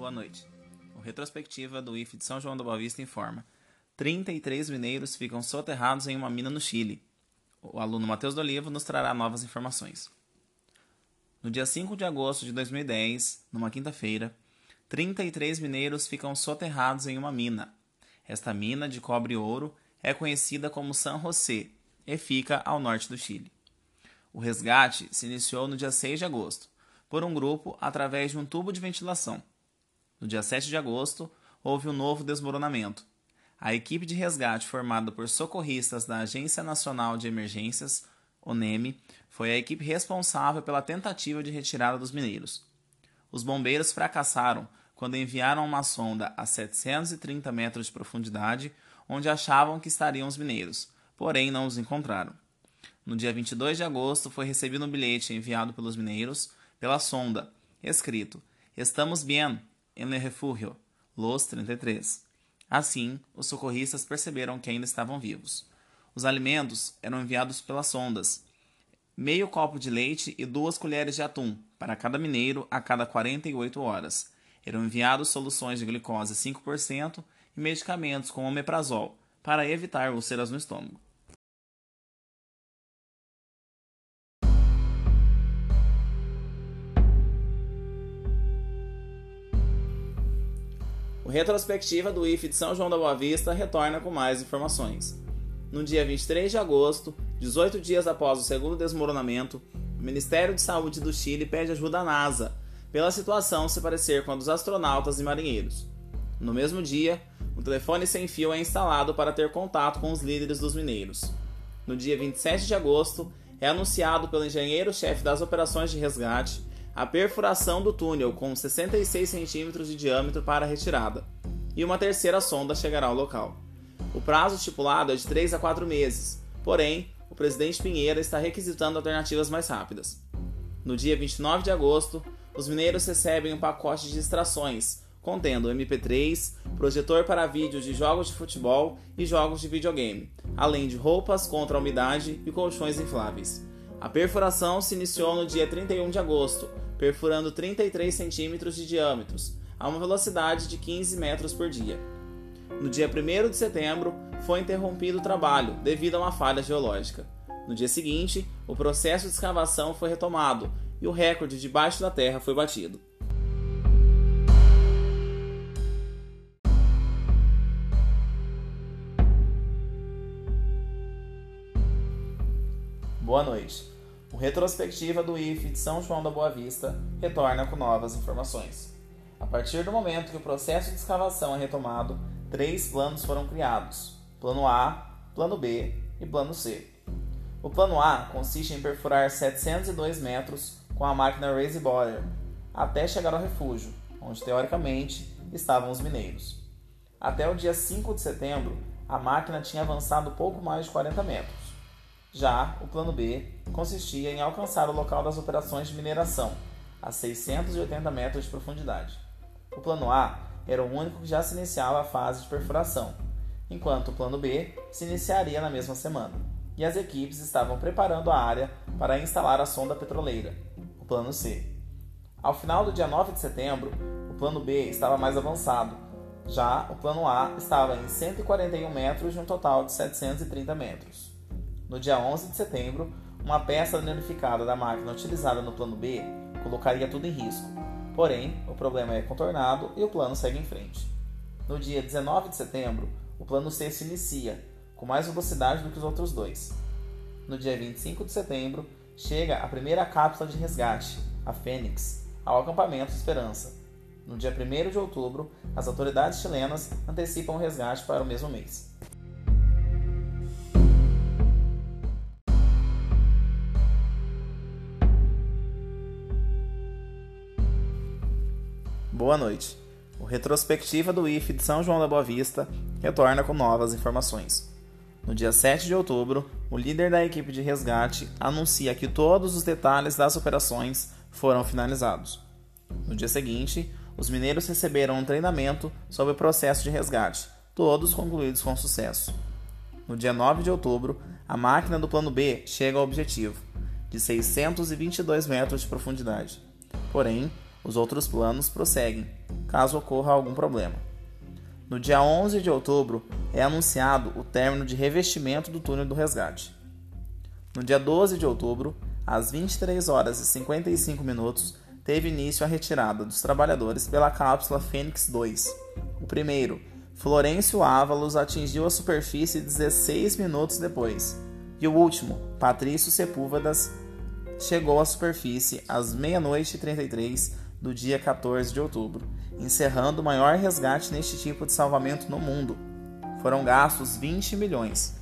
Boa noite. O retrospectiva do IF de São João da Boa Vista informa: 33 mineiros ficam soterrados em uma mina no Chile. O aluno Matheus do Olivo nos trará novas informações. No dia 5 de agosto de 2010, numa quinta-feira, 33 mineiros ficam soterrados em uma mina. Esta mina de cobre e ouro é conhecida como San José e fica ao norte do Chile. O resgate se iniciou no dia 6 de agosto, por um grupo através de um tubo de ventilação. No dia 7 de agosto, houve um novo desmoronamento. A equipe de resgate, formada por socorristas da Agência Nacional de Emergências, ONEME, foi a equipe responsável pela tentativa de retirada dos mineiros. Os bombeiros fracassaram quando enviaram uma sonda a 730 metros de profundidade, onde achavam que estariam os mineiros, porém não os encontraram. No dia 22 de agosto, foi recebido um bilhete enviado pelos mineiros pela sonda, escrito: Estamos bien, en el refugio, Los 33. Assim, os socorristas perceberam que ainda estavam vivos. Os alimentos eram enviados pelas sondas. Meio copo de leite e duas colheres de atum para cada mineiro a cada 48 horas. Eram enviados soluções de glicose 5% e medicamentos com omeprazol para evitar úlceras no estômago. O Retrospectiva do IF de São João da Boa Vista retorna com mais informações. No dia 23 de agosto, 18 dias após o segundo desmoronamento, o Ministério de Saúde do Chile pede ajuda à NASA pela situação se parecer com a dos astronautas e marinheiros. No mesmo dia, um telefone sem fio é instalado para ter contato com os líderes dos mineiros. No dia 27 de agosto, é anunciado pelo engenheiro-chefe das operações de resgate a perfuração do túnel com 66 centímetros de diâmetro para retirada, e uma terceira sonda chegará ao local. O prazo estipulado é de 3 a 4 meses, porém, o presidente Pinheira está requisitando alternativas mais rápidas. No dia 29 de agosto, os mineiros recebem um pacote de distrações, contendo MP3, projetor para vídeo de jogos de futebol e jogos de videogame, além de roupas contra a umidade e colchões infláveis. A perfuração se iniciou no dia 31 de agosto, perfurando 33 centímetros de diâmetro, a uma velocidade de 15 metros por dia. No dia 1 de setembro, foi interrompido o trabalho devido a uma falha geológica. No dia seguinte, o processo de escavação foi retomado e o recorde debaixo da terra foi batido. Boa noite. O Retrospectiva do IFE de São João da Boa Vista retorna com novas informações. A partir do momento que o processo de escavação é retomado, três planos foram criados: Plano A, Plano B e Plano C. O Plano A consiste em perfurar 702 metros com a máquina Raise Boiler até chegar ao refúgio, onde teoricamente estavam os mineiros. Até o dia 5 de setembro, a máquina tinha avançado pouco mais de 40 metros. Já o plano B consistia em alcançar o local das operações de mineração, a 680 metros de profundidade. O plano A era o único que já se iniciava a fase de perfuração, enquanto o plano B se iniciaria na mesma semana, e as equipes estavam preparando a área para instalar a sonda petroleira, o plano C. Ao final do dia 9 de setembro, o plano B estava mais avançado, já o plano A estava em 141 metros de um total de 730 metros. No dia 11 de setembro, uma peça danificada da máquina utilizada no plano B colocaria tudo em risco. Porém, o problema é contornado e o plano segue em frente. No dia 19 de setembro, o plano C se inicia, com mais velocidade do que os outros dois. No dia 25 de setembro, chega a primeira cápsula de resgate, a Fênix, ao acampamento Esperança. No dia 1 de outubro, as autoridades chilenas antecipam o resgate para o mesmo mês. Boa noite. O Retrospectiva do IFE de São João da Boa Vista retorna com novas informações. No dia 7 de outubro, o líder da equipe de resgate anuncia que todos os detalhes das operações foram finalizados. No dia seguinte, os mineiros receberam um treinamento sobre o processo de resgate, todos concluídos com sucesso. No dia 9 de outubro, a máquina do plano B chega ao objetivo, de 622 metros de profundidade. Porém, Os outros planos prosseguem, caso ocorra algum problema. No dia 11 de outubro é anunciado o término de revestimento do túnel do resgate. No dia 12 de outubro, às 23 horas e 55 minutos, teve início a retirada dos trabalhadores pela cápsula Fênix 2. O primeiro, Florencio Ávalos, atingiu a superfície 16 minutos depois. E o último, Patrício Sepúlvedas, chegou à superfície às meia-noite e 33 do dia 14 de outubro, encerrando o maior resgate neste tipo de salvamento no mundo. Foram gastos 20 milhões,